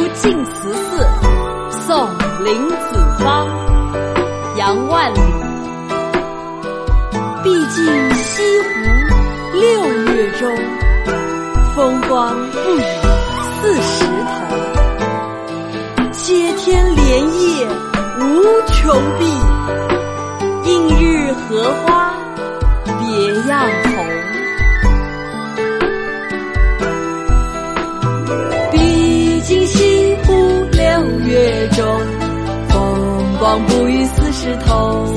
晓出净慈寺，宋·林子方。杨万里。毕竟西湖六月中，风光不与四时光不与四时同。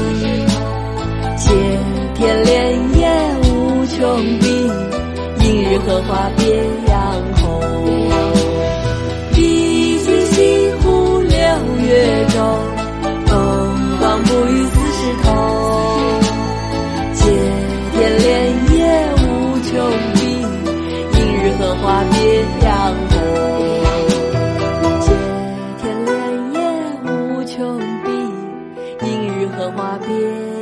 接天莲叶无穷碧，映日荷花别。荷花边。